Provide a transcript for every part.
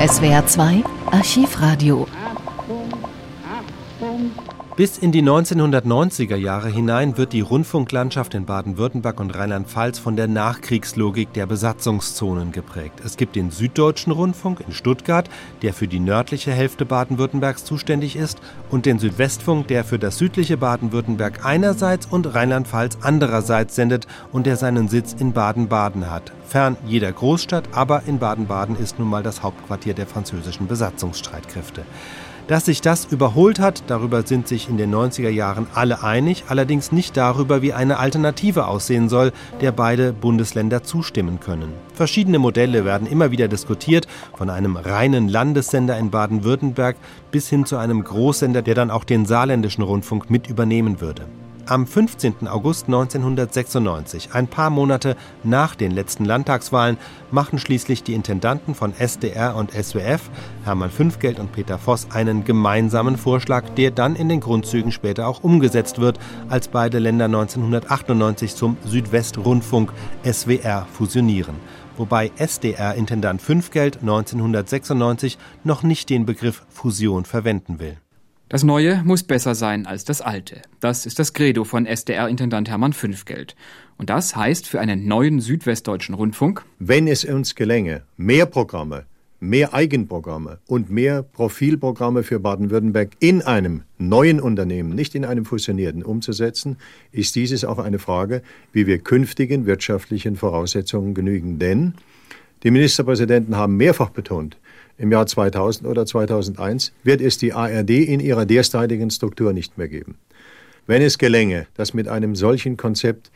SWR 2 Archivradio bis in die 1990er Jahre hinein wird die Rundfunklandschaft in Baden-Württemberg und Rheinland-Pfalz von der Nachkriegslogik der Besatzungszonen geprägt. Es gibt den Süddeutschen Rundfunk in Stuttgart, der für die nördliche Hälfte Baden-Württembergs zuständig ist, und den Südwestfunk, der für das südliche Baden-Württemberg einerseits und Rheinland-Pfalz andererseits sendet und der seinen Sitz in Baden-Baden hat. Fern jeder Großstadt, aber in Baden-Baden ist nun mal das Hauptquartier der französischen Besatzungsstreitkräfte. Dass sich das überholt hat, darüber sind sich in den 90er Jahren alle einig, allerdings nicht darüber, wie eine Alternative aussehen soll, der beide Bundesländer zustimmen können. Verschiedene Modelle werden immer wieder diskutiert, von einem reinen Landessender in Baden-Württemberg bis hin zu einem Großsender, der dann auch den saarländischen Rundfunk mit übernehmen würde. Am 15. August 1996, ein paar Monate nach den letzten Landtagswahlen, machen schließlich die Intendanten von SDR und SWF, Hermann Fünfgeld und Peter Voss, einen gemeinsamen Vorschlag, der dann in den Grundzügen später auch umgesetzt wird, als beide Länder 1998 zum Südwestrundfunk SWR fusionieren wobei SDR-Intendant Fünfgeld 1996 noch nicht den Begriff Fusion verwenden will. Das Neue muss besser sein als das Alte. Das ist das Credo von SDR-Intendant Hermann Fünfgeld. Und das heißt für einen neuen südwestdeutschen Rundfunk, wenn es uns gelänge, mehr Programme, mehr Eigenprogramme und mehr Profilprogramme für Baden-Württemberg in einem neuen Unternehmen, nicht in einem fusionierten, umzusetzen, ist dieses auch eine Frage, wie wir künftigen wirtschaftlichen Voraussetzungen genügen. Denn die Ministerpräsidenten haben mehrfach betont, im Jahr 2000 oder 2001 wird es die ARD in ihrer derzeitigen Struktur nicht mehr geben. Wenn es gelänge, dass mit einem solchen Konzept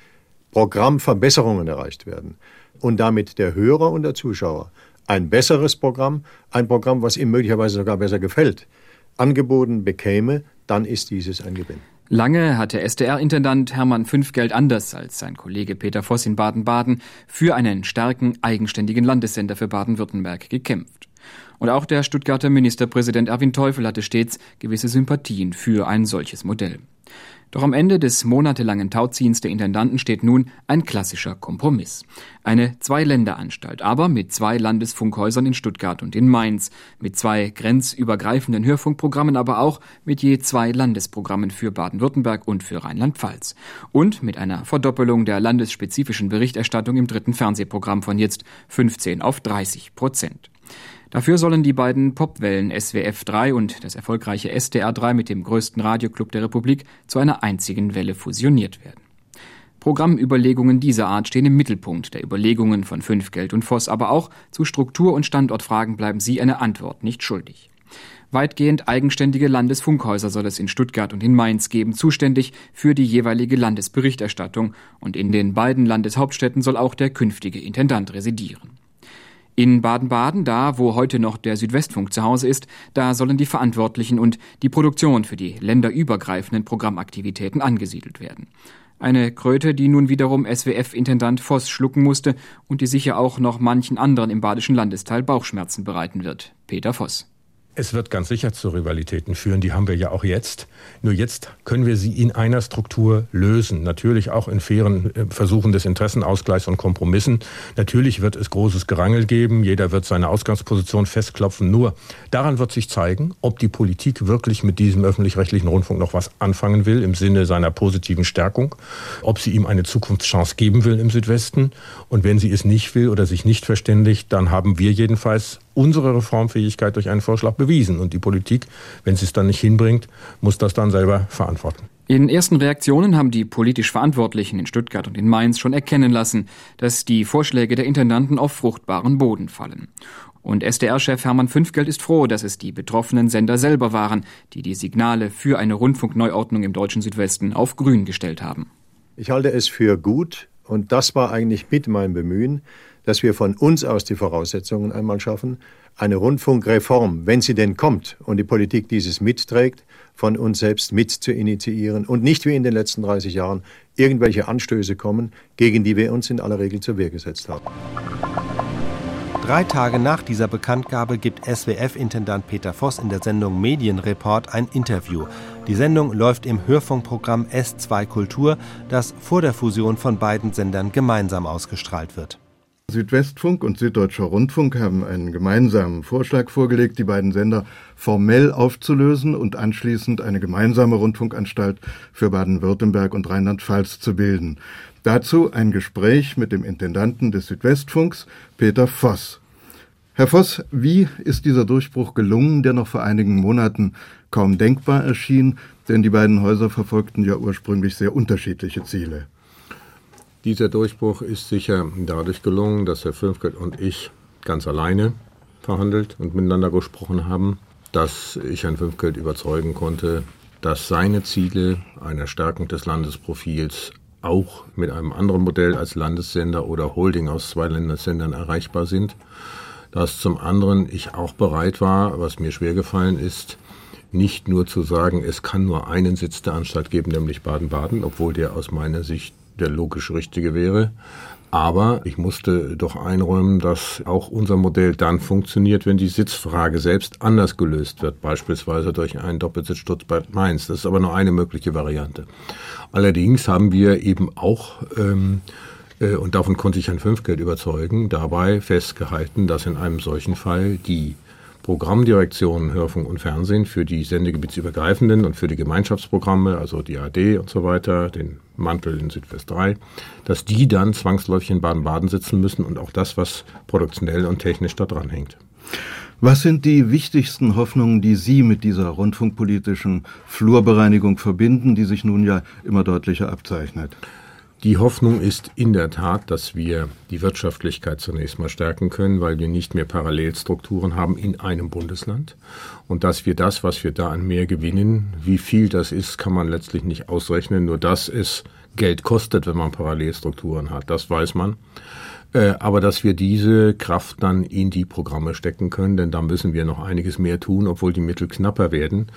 Programmverbesserungen erreicht werden und damit der Hörer und der Zuschauer ein besseres Programm, ein Programm, was ihm möglicherweise sogar besser gefällt, angeboten bekäme, dann ist dieses ein Gewinn. Lange hatte SDR-Intendant Hermann Fünfgeld anders als sein Kollege Peter Voss in Baden-Baden für einen starken, eigenständigen Landessender für Baden-Württemberg gekämpft. Und auch der Stuttgarter Ministerpräsident Erwin Teufel hatte stets gewisse Sympathien für ein solches Modell. Doch am Ende des monatelangen Tauziehens der Intendanten steht nun ein klassischer Kompromiss. Eine Zwei-Länder-Anstalt, aber mit zwei Landesfunkhäusern in Stuttgart und in Mainz, mit zwei grenzübergreifenden Hörfunkprogrammen, aber auch mit je zwei Landesprogrammen für Baden-Württemberg und für Rheinland-Pfalz. Und mit einer Verdoppelung der landesspezifischen Berichterstattung im dritten Fernsehprogramm von jetzt 15 auf 30 Prozent. Dafür sollen die beiden Popwellen SWF 3 und das erfolgreiche SDR 3 mit dem größten Radioclub der Republik zu einer einzigen Welle fusioniert werden. Programmüberlegungen dieser Art stehen im Mittelpunkt der Überlegungen von Fünfgeld und Voss, aber auch zu Struktur- und Standortfragen bleiben sie eine Antwort nicht schuldig. Weitgehend eigenständige Landesfunkhäuser soll es in Stuttgart und in Mainz geben, zuständig für die jeweilige Landesberichterstattung, und in den beiden Landeshauptstädten soll auch der künftige Intendant residieren. In Baden-Baden, da wo heute noch der Südwestfunk zu Hause ist, da sollen die Verantwortlichen und die Produktion für die länderübergreifenden Programmaktivitäten angesiedelt werden. Eine Kröte, die nun wiederum SWF-Intendant Voss schlucken musste und die sicher auch noch manchen anderen im badischen Landesteil Bauchschmerzen bereiten wird. Peter Voss. Es wird ganz sicher zu Rivalitäten führen, die haben wir ja auch jetzt. Nur jetzt können wir sie in einer Struktur lösen. Natürlich auch in fairen äh, Versuchen des Interessenausgleichs und Kompromissen. Natürlich wird es großes Gerangel geben. Jeder wird seine Ausgangsposition festklopfen. Nur daran wird sich zeigen, ob die Politik wirklich mit diesem öffentlich-rechtlichen Rundfunk noch was anfangen will im Sinne seiner positiven Stärkung. Ob sie ihm eine Zukunftschance geben will im Südwesten. Und wenn sie es nicht will oder sich nicht verständigt, dann haben wir jedenfalls unsere Reformfähigkeit durch einen Vorschlag bewiesen. Und die Politik, wenn sie es dann nicht hinbringt, muss das dann selber verantworten. In ersten Reaktionen haben die politisch Verantwortlichen in Stuttgart und in Mainz schon erkennen lassen, dass die Vorschläge der Intendanten auf fruchtbaren Boden fallen. Und SDR-Chef Hermann Fünfgeld ist froh, dass es die betroffenen Sender selber waren, die die Signale für eine Rundfunkneuordnung im deutschen Südwesten auf grün gestellt haben. Ich halte es für gut, und das war eigentlich mit meinem Bemühen, dass wir von uns aus die Voraussetzungen einmal schaffen, eine Rundfunkreform, wenn sie denn kommt und die Politik dieses mitträgt, von uns selbst mit zu initiieren und nicht wie in den letzten 30 Jahren irgendwelche Anstöße kommen, gegen die wir uns in aller Regel zur Wehr gesetzt haben. Drei Tage nach dieser Bekanntgabe gibt SWF-Intendant Peter Voss in der Sendung Medienreport ein Interview. Die Sendung läuft im Hörfunkprogramm S2 Kultur, das vor der Fusion von beiden Sendern gemeinsam ausgestrahlt wird. Südwestfunk und Süddeutscher Rundfunk haben einen gemeinsamen Vorschlag vorgelegt, die beiden Sender formell aufzulösen und anschließend eine gemeinsame Rundfunkanstalt für Baden-Württemberg und Rheinland-Pfalz zu bilden. Dazu ein Gespräch mit dem Intendanten des Südwestfunks, Peter Voss. Herr Voss, wie ist dieser Durchbruch gelungen, der noch vor einigen Monaten kaum denkbar erschien, denn die beiden Häuser verfolgten ja ursprünglich sehr unterschiedliche Ziele. Dieser Durchbruch ist sicher dadurch gelungen, dass Herr Fünfgeld und ich ganz alleine verhandelt und miteinander gesprochen haben, dass ich Herrn Fünfgeld überzeugen konnte, dass seine Ziele einer Stärkung des Landesprofils auch mit einem anderen Modell als Landessender oder Holding aus zwei Landessendern erreichbar sind. Dass zum anderen ich auch bereit war, was mir schwer gefallen ist, nicht nur zu sagen, es kann nur einen Sitz der Anstalt geben, nämlich Baden-Baden, obwohl der aus meiner Sicht der logisch richtige wäre. Aber ich musste doch einräumen, dass auch unser Modell dann funktioniert, wenn die Sitzfrage selbst anders gelöst wird, beispielsweise durch einen Doppelsitz Stuttgart-Mainz. Das ist aber nur eine mögliche Variante. Allerdings haben wir eben auch, ähm, äh, und davon konnte ich Herrn Fünfgeld überzeugen, dabei festgehalten, dass in einem solchen Fall die Programmdirektion Hörfunk und Fernsehen für die sendegebietsübergreifenden und für die Gemeinschaftsprogramme, also die AD und so weiter, den Mantel in Südwest 3, dass die dann zwangsläufig in Baden-Baden sitzen müssen und auch das, was produktionell und technisch da dran hängt. Was sind die wichtigsten Hoffnungen, die Sie mit dieser rundfunkpolitischen Flurbereinigung verbinden, die sich nun ja immer deutlicher abzeichnet? Die Hoffnung ist in der Tat, dass wir die Wirtschaftlichkeit zunächst mal stärken können, weil wir nicht mehr Parallelstrukturen haben in einem Bundesland und dass wir das, was wir da an mehr gewinnen, wie viel das ist, kann man letztlich nicht ausrechnen, nur dass es Geld kostet, wenn man Parallelstrukturen hat, das weiß man. Äh, aber dass wir diese Kraft dann in die Programme stecken können, denn da müssen wir noch einiges mehr tun, obwohl die Mittel knapper werden.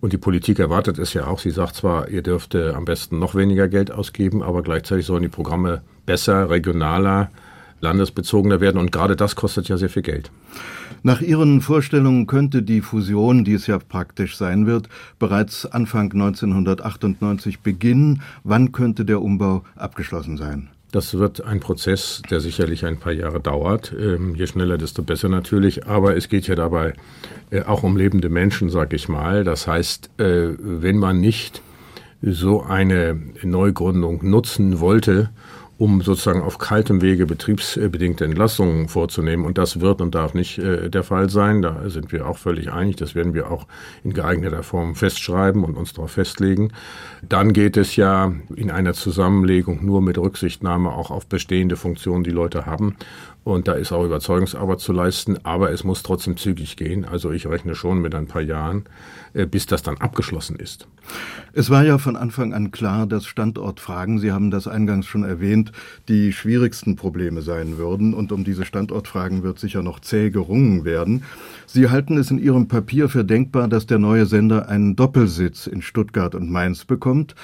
Und die Politik erwartet es ja auch. Sie sagt zwar, ihr dürft am besten noch weniger Geld ausgeben, aber gleichzeitig sollen die Programme besser, regionaler, landesbezogener werden. Und gerade das kostet ja sehr viel Geld. Nach Ihren Vorstellungen könnte die Fusion, die es ja praktisch sein wird, bereits Anfang 1998 beginnen. Wann könnte der Umbau abgeschlossen sein? Das wird ein Prozess, der sicherlich ein paar Jahre dauert. Ähm, je schneller, desto besser natürlich. Aber es geht ja dabei äh, auch um lebende Menschen, sag ich mal. Das heißt, äh, wenn man nicht so eine Neugründung nutzen wollte, um sozusagen auf kaltem Wege betriebsbedingte Entlassungen vorzunehmen. Und das wird und darf nicht äh, der Fall sein. Da sind wir auch völlig einig. Das werden wir auch in geeigneter Form festschreiben und uns darauf festlegen. Dann geht es ja in einer Zusammenlegung nur mit Rücksichtnahme auch auf bestehende Funktionen, die Leute haben. Und da ist auch Überzeugungsarbeit zu leisten, aber es muss trotzdem zügig gehen. Also ich rechne schon mit ein paar Jahren, äh, bis das dann abgeschlossen ist. Es war ja von Anfang an klar, dass Standortfragen, Sie haben das eingangs schon erwähnt, die schwierigsten Probleme sein würden. Und um diese Standortfragen wird sicher noch zäh gerungen werden. Sie halten es in Ihrem Papier für denkbar, dass der neue Sender einen Doppelsitz in Stuttgart und Mainz bekommt.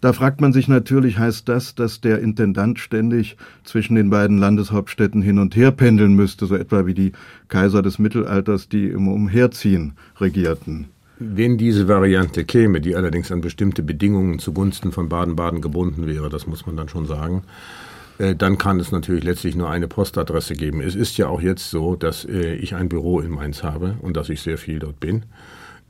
Da fragt man sich natürlich, heißt das, dass der Intendant ständig zwischen den beiden Landeshauptstädten hin und her pendeln müsste, so etwa wie die Kaiser des Mittelalters, die im Umherziehen regierten? Wenn diese Variante käme, die allerdings an bestimmte Bedingungen zugunsten von Baden-Baden gebunden wäre, das muss man dann schon sagen, äh, dann kann es natürlich letztlich nur eine Postadresse geben. Es ist ja auch jetzt so, dass äh, ich ein Büro in Mainz habe und dass ich sehr viel dort bin.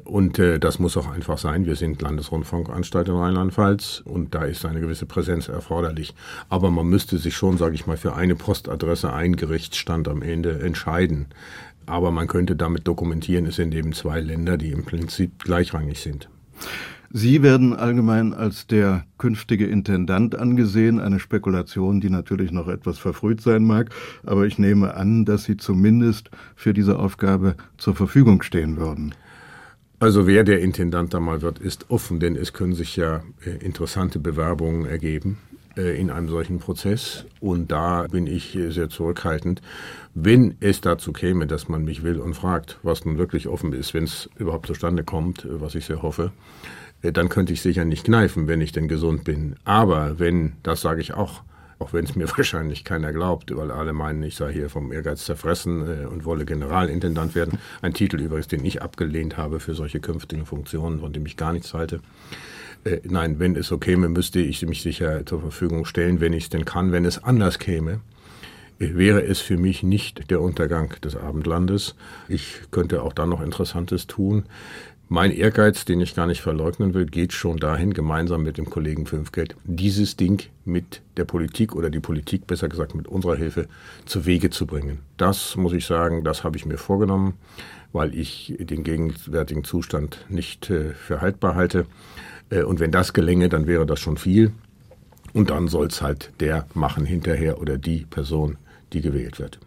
Und äh, das muss auch einfach sein. Wir sind Landesrundfunkanstalt in Rheinland-Pfalz und da ist eine gewisse Präsenz erforderlich. Aber man müsste sich schon, sage ich mal, für eine Postadresse, ein Gerichtsstand am Ende entscheiden. Aber man könnte damit dokumentieren, es sind eben zwei Länder, die im Prinzip gleichrangig sind. Sie werden allgemein als der künftige Intendant angesehen, eine Spekulation, die natürlich noch etwas verfrüht sein mag, aber ich nehme an, dass Sie zumindest für diese Aufgabe zur Verfügung stehen würden. Also wer der Intendant da mal wird, ist offen, denn es können sich ja äh, interessante Bewerbungen ergeben äh, in einem solchen Prozess. Und da bin ich sehr zurückhaltend. Wenn es dazu käme, dass man mich will und fragt, was nun wirklich offen ist, wenn es überhaupt zustande kommt, äh, was ich sehr hoffe, dann könnte ich sicher nicht kneifen, wenn ich denn gesund bin. Aber wenn, das sage ich auch, auch wenn es mir wahrscheinlich keiner glaubt, weil alle meinen, ich sei hier vom Ehrgeiz zerfressen äh, und wolle Generalintendant werden. Ein Titel übrigens, den ich abgelehnt habe für solche künftigen Funktionen, von dem ich gar nichts halte. Äh, nein, wenn es so käme, müsste ich mich sicher zur Verfügung stellen, wenn ich es denn kann. Wenn es anders käme, wäre es für mich nicht der Untergang des Abendlandes. Ich könnte auch da noch Interessantes tun. Mein Ehrgeiz, den ich gar nicht verleugnen will, geht schon dahin, gemeinsam mit dem Kollegen Fünfgeld, dieses Ding mit der Politik oder die Politik besser gesagt mit unserer Hilfe zu Wege zu bringen. Das muss ich sagen, das habe ich mir vorgenommen, weil ich den gegenwärtigen Zustand nicht äh, für haltbar halte. Äh, und wenn das gelänge, dann wäre das schon viel. Und dann soll es halt der machen hinterher oder die Person, die gewählt wird.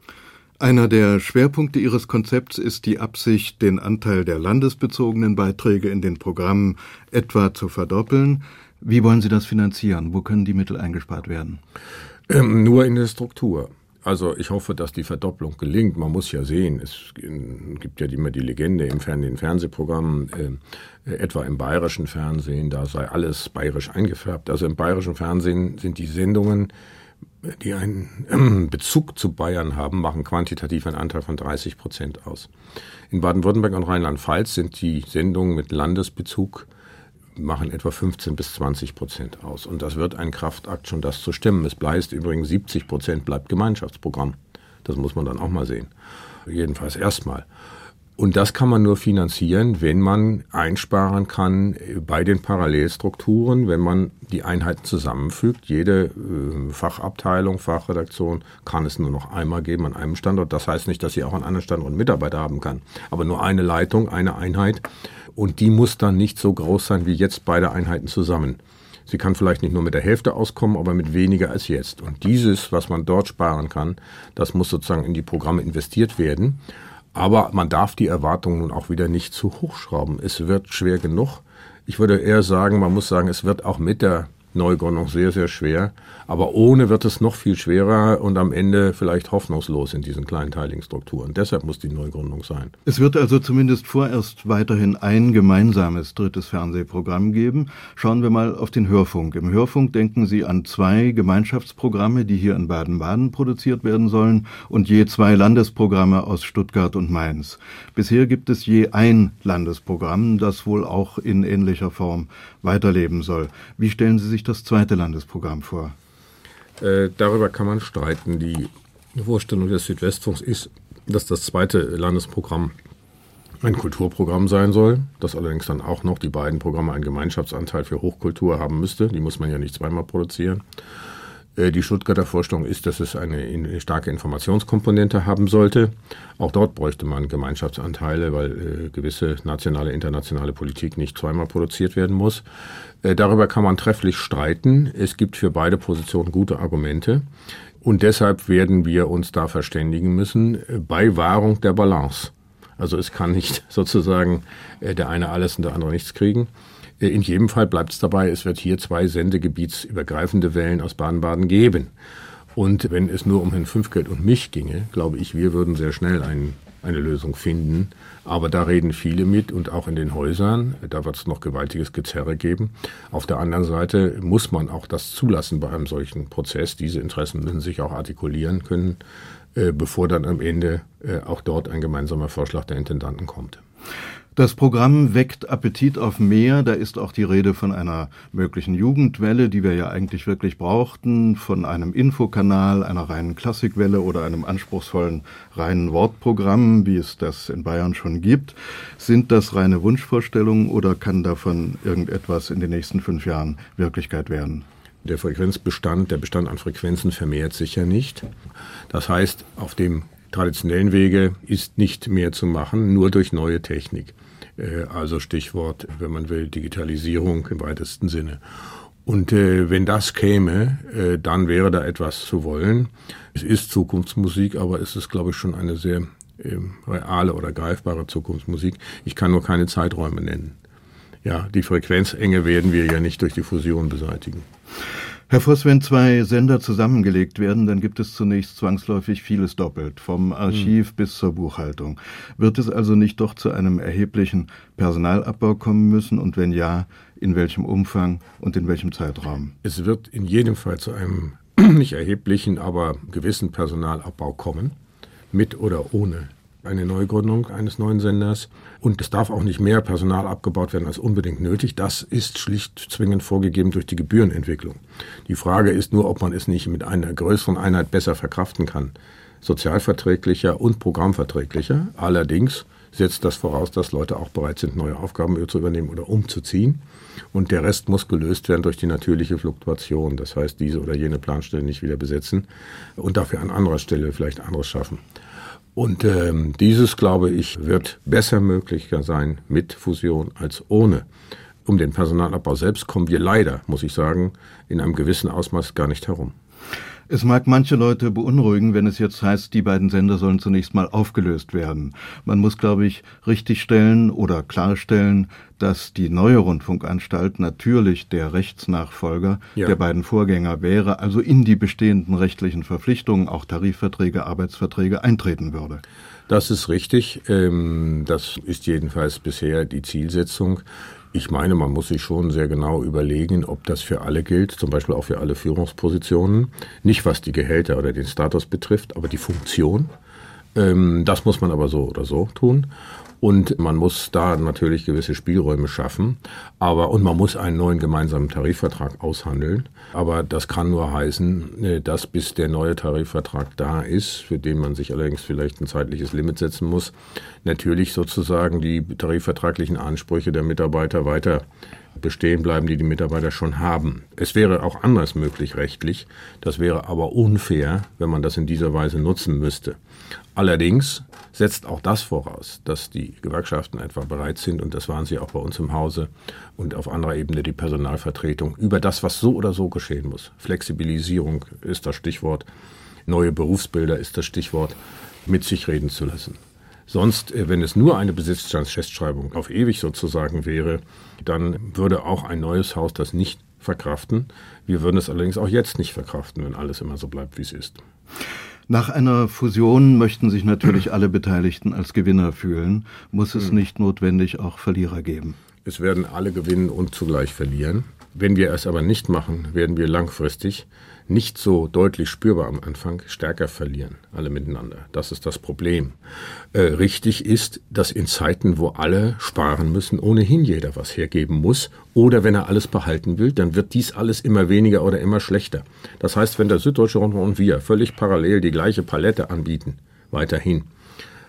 Einer der Schwerpunkte Ihres Konzepts ist die Absicht, den Anteil der landesbezogenen Beiträge in den Programmen etwa zu verdoppeln. Wie wollen Sie das finanzieren? Wo können die Mittel eingespart werden? Ähm, nur in der Struktur. Also ich hoffe, dass die Verdopplung gelingt. Man muss ja sehen, es gibt ja immer die Legende im Fern den Fernsehprogrammen, äh, etwa im bayerischen Fernsehen, da sei alles bayerisch eingefärbt. Also im bayerischen Fernsehen sind die Sendungen die einen Bezug zu Bayern haben, machen quantitativ einen Anteil von 30 Prozent aus. In Baden-Württemberg und Rheinland-Pfalz sind die Sendungen mit Landesbezug machen etwa 15 bis 20 Prozent aus. Und das wird ein Kraftakt, schon das zu stemmen. Es bleibt übrigens 70 Prozent bleibt Gemeinschaftsprogramm. Das muss man dann auch mal sehen. Jedenfalls erstmal. Und das kann man nur finanzieren, wenn man einsparen kann bei den Parallelstrukturen, wenn man die Einheiten zusammenfügt. Jede äh, Fachabteilung, Fachredaktion kann es nur noch einmal geben an einem Standort. Das heißt nicht, dass sie auch an anderen Standorten Mitarbeiter haben kann, aber nur eine Leitung, eine Einheit. Und die muss dann nicht so groß sein wie jetzt beide Einheiten zusammen. Sie kann vielleicht nicht nur mit der Hälfte auskommen, aber mit weniger als jetzt. Und dieses, was man dort sparen kann, das muss sozusagen in die Programme investiert werden. Aber man darf die Erwartungen nun auch wieder nicht zu hoch schrauben. Es wird schwer genug. Ich würde eher sagen, man muss sagen, es wird auch mit der Neugründung sehr, sehr schwer. Aber ohne wird es noch viel schwerer und am Ende vielleicht hoffnungslos in diesen kleinteiligen Strukturen. Deshalb muss die Neugründung sein. Es wird also zumindest vorerst weiterhin ein gemeinsames drittes Fernsehprogramm geben. Schauen wir mal auf den Hörfunk. Im Hörfunk denken Sie an zwei Gemeinschaftsprogramme, die hier in Baden-Baden produziert werden sollen und je zwei Landesprogramme aus Stuttgart und Mainz. Bisher gibt es je ein Landesprogramm, das wohl auch in ähnlicher Form weiterleben soll. Wie stellen Sie sich das zweite Landesprogramm vor? Äh, darüber kann man streiten. Die Vorstellung des Südwestfunks ist, dass das zweite Landesprogramm ein Kulturprogramm sein soll, das allerdings dann auch noch die beiden Programme einen Gemeinschaftsanteil für Hochkultur haben müsste. Die muss man ja nicht zweimal produzieren. Äh, die Stuttgarter Vorstellung ist, dass es eine starke Informationskomponente haben sollte. Auch dort bräuchte man Gemeinschaftsanteile, weil äh, gewisse nationale, internationale Politik nicht zweimal produziert werden muss. Äh, darüber kann man trefflich streiten. Es gibt für beide Positionen gute Argumente. Und deshalb werden wir uns da verständigen müssen bei Wahrung der Balance. Also es kann nicht sozusagen der eine alles und der andere nichts kriegen. In jedem Fall bleibt es dabei, es wird hier zwei sendegebietsübergreifende Wellen aus Baden-Baden geben. Und wenn es nur um Herrn Fünfgeld und mich ginge, glaube ich, wir würden sehr schnell ein, eine Lösung finden. Aber da reden viele mit und auch in den Häusern. Da wird es noch gewaltiges Gezerre geben. Auf der anderen Seite muss man auch das zulassen bei einem solchen Prozess. Diese Interessen müssen sich auch artikulieren können, äh, bevor dann am Ende äh, auch dort ein gemeinsamer Vorschlag der Intendanten kommt. Das Programm weckt Appetit auf mehr. Da ist auch die Rede von einer möglichen Jugendwelle, die wir ja eigentlich wirklich brauchten, von einem Infokanal, einer reinen Klassikwelle oder einem anspruchsvollen reinen Wortprogramm, wie es das in Bayern schon gibt. Sind das reine Wunschvorstellungen oder kann davon irgendetwas in den nächsten fünf Jahren Wirklichkeit werden? Der Frequenzbestand, der Bestand an Frequenzen vermehrt sich ja nicht. Das heißt, auf dem traditionellen Wege ist nicht mehr zu machen, nur durch neue Technik. Äh, also Stichwort, wenn man will, Digitalisierung im weitesten Sinne. Und äh, wenn das käme, äh, dann wäre da etwas zu wollen. Es ist Zukunftsmusik, aber es ist, glaube ich, schon eine sehr äh, reale oder greifbare Zukunftsmusik. Ich kann nur keine Zeiträume nennen. Ja, die Frequenzenge werden wir ja nicht durch die Fusion beseitigen. Herr Voss, wenn zwei Sender zusammengelegt werden, dann gibt es zunächst zwangsläufig vieles doppelt, vom Archiv hm. bis zur Buchhaltung. Wird es also nicht doch zu einem erheblichen Personalabbau kommen müssen und wenn ja, in welchem Umfang und in welchem Zeitraum? Es wird in jedem Fall zu einem nicht erheblichen, aber gewissen Personalabbau kommen, mit oder ohne eine Neugründung eines neuen Senders. Und es darf auch nicht mehr Personal abgebaut werden als unbedingt nötig. Das ist schlicht zwingend vorgegeben durch die Gebührenentwicklung. Die Frage ist nur, ob man es nicht mit einer größeren Einheit besser verkraften kann. Sozialverträglicher und programmverträglicher. Allerdings setzt das voraus, dass Leute auch bereit sind, neue Aufgaben zu übernehmen oder umzuziehen. Und der Rest muss gelöst werden durch die natürliche Fluktuation. Das heißt, diese oder jene Planstelle nicht wieder besetzen und dafür an anderer Stelle vielleicht anderes schaffen. Und ähm, dieses, glaube ich, wird besser möglich sein mit Fusion als ohne. Um den Personalabbau selbst kommen wir leider, muss ich sagen, in einem gewissen Ausmaß gar nicht herum. Es mag manche Leute beunruhigen, wenn es jetzt heißt, die beiden Sender sollen zunächst mal aufgelöst werden. Man muss, glaube ich, richtigstellen oder klarstellen, dass die neue Rundfunkanstalt natürlich der Rechtsnachfolger ja. der beiden Vorgänger wäre, also in die bestehenden rechtlichen Verpflichtungen, auch Tarifverträge, Arbeitsverträge eintreten würde. Das ist richtig. Ähm, das ist jedenfalls bisher die Zielsetzung. Ich meine, man muss sich schon sehr genau überlegen, ob das für alle gilt, zum Beispiel auch für alle Führungspositionen. Nicht was die Gehälter oder den Status betrifft, aber die Funktion. Ähm, das muss man aber so oder so tun. Und man muss da natürlich gewisse Spielräume schaffen. Aber, und man muss einen neuen gemeinsamen Tarifvertrag aushandeln. Aber das kann nur heißen, äh, dass bis der neue Tarifvertrag da ist, für den man sich allerdings vielleicht ein zeitliches Limit setzen muss, natürlich sozusagen die tarifvertraglichen Ansprüche der Mitarbeiter weiter bestehen bleiben, die die Mitarbeiter schon haben. Es wäre auch anders möglich rechtlich. Das wäre aber unfair, wenn man das in dieser Weise nutzen müsste. Allerdings setzt auch das voraus, dass die Gewerkschaften etwa bereit sind, und das waren sie auch bei uns im Hause und auf anderer Ebene die Personalvertretung, über das, was so oder so geschehen muss. Flexibilisierung ist das Stichwort, neue Berufsbilder ist das Stichwort, mit sich reden zu lassen. Sonst, äh, wenn es nur eine Besitzstandsfestschreibung auf ewig sozusagen wäre, dann würde auch ein neues Haus das nicht verkraften. Wir würden es allerdings auch jetzt nicht verkraften, wenn alles immer so bleibt, wie es ist. Nach einer Fusion möchten sich natürlich alle Beteiligten als Gewinner fühlen. Muss es hm. nicht notwendig auch Verlierer geben? Es werden alle gewinnen und zugleich verlieren. Wenn wir es aber nicht machen, werden wir langfristig nicht so deutlich spürbar am Anfang stärker verlieren, alle miteinander. Das ist das Problem. Äh, richtig ist, dass in Zeiten, wo alle sparen müssen, ohnehin jeder was hergeben muss. Oder wenn er alles behalten will, dann wird dies alles immer weniger oder immer schlechter. Das heißt, wenn der Süddeutsche Rundfunk und wir völlig parallel die gleiche Palette anbieten, weiterhin,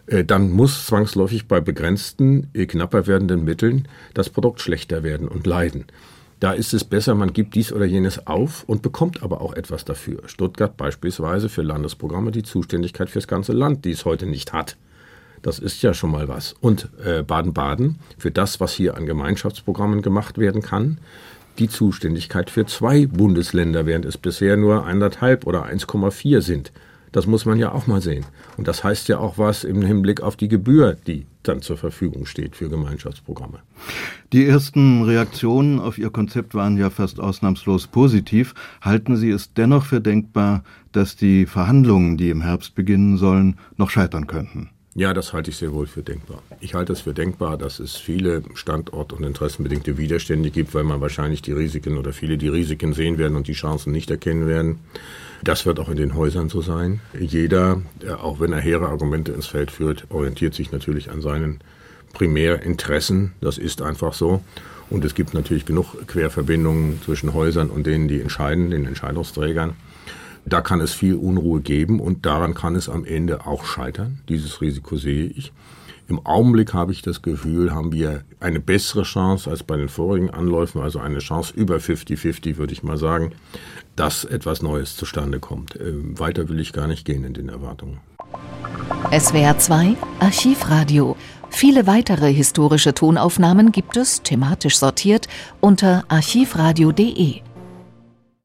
äh, dann muss zwangsläufig bei begrenzten, äh, knapper werdenden Mitteln das Produkt schlechter werden und leiden. Da ist es besser, man gibt dies oder jenes auf und bekommt aber auch etwas dafür. Stuttgart beispielsweise für Landesprogramme die Zuständigkeit fürs ganze Land, die es heute nicht hat. Das ist ja schon mal was. Und äh, Baden-Baden für das, was hier an Gemeinschaftsprogrammen gemacht werden kann, die Zuständigkeit für zwei Bundesländer, während es bisher nur anderthalb oder 1,4 sind. Das muss man ja auch mal sehen. Und das heißt ja auch was im Hinblick auf die Gebühr, die dann zur Verfügung steht für Gemeinschaftsprogramme. Die ersten Reaktionen auf Ihr Konzept waren ja fast ausnahmslos positiv. Halten Sie es dennoch für denkbar, dass die Verhandlungen, die im Herbst beginnen sollen, noch scheitern könnten? Ja, das halte ich sehr wohl für denkbar. Ich halte es für denkbar, dass es viele Standort- und interessenbedingte Widerstände gibt, weil man wahrscheinlich die Risiken oder viele die Risiken sehen werden und die Chancen nicht erkennen werden. Das wird auch in den Häusern so sein. Jeder, auch wenn er hehre Argumente ins Feld führt, orientiert sich natürlich an seinen Primärinteressen. Das ist einfach so. Und es gibt natürlich genug Querverbindungen zwischen Häusern und denen, die entscheiden, den Entscheidungsträgern. Da kann es viel Unruhe geben und daran kann es am Ende auch scheitern. Dieses Risiko sehe ich. Im Augenblick habe ich das Gefühl, haben wir eine bessere Chance als bei den vorigen Anläufen, also eine Chance über 50-50, würde ich mal sagen, dass etwas Neues zustande kommt. Ähm, weiter will ich gar nicht gehen in den Erwartungen. SWR 2 Archivradio. Viele weitere historische Tonaufnahmen gibt es, thematisch sortiert, unter archivradio.de.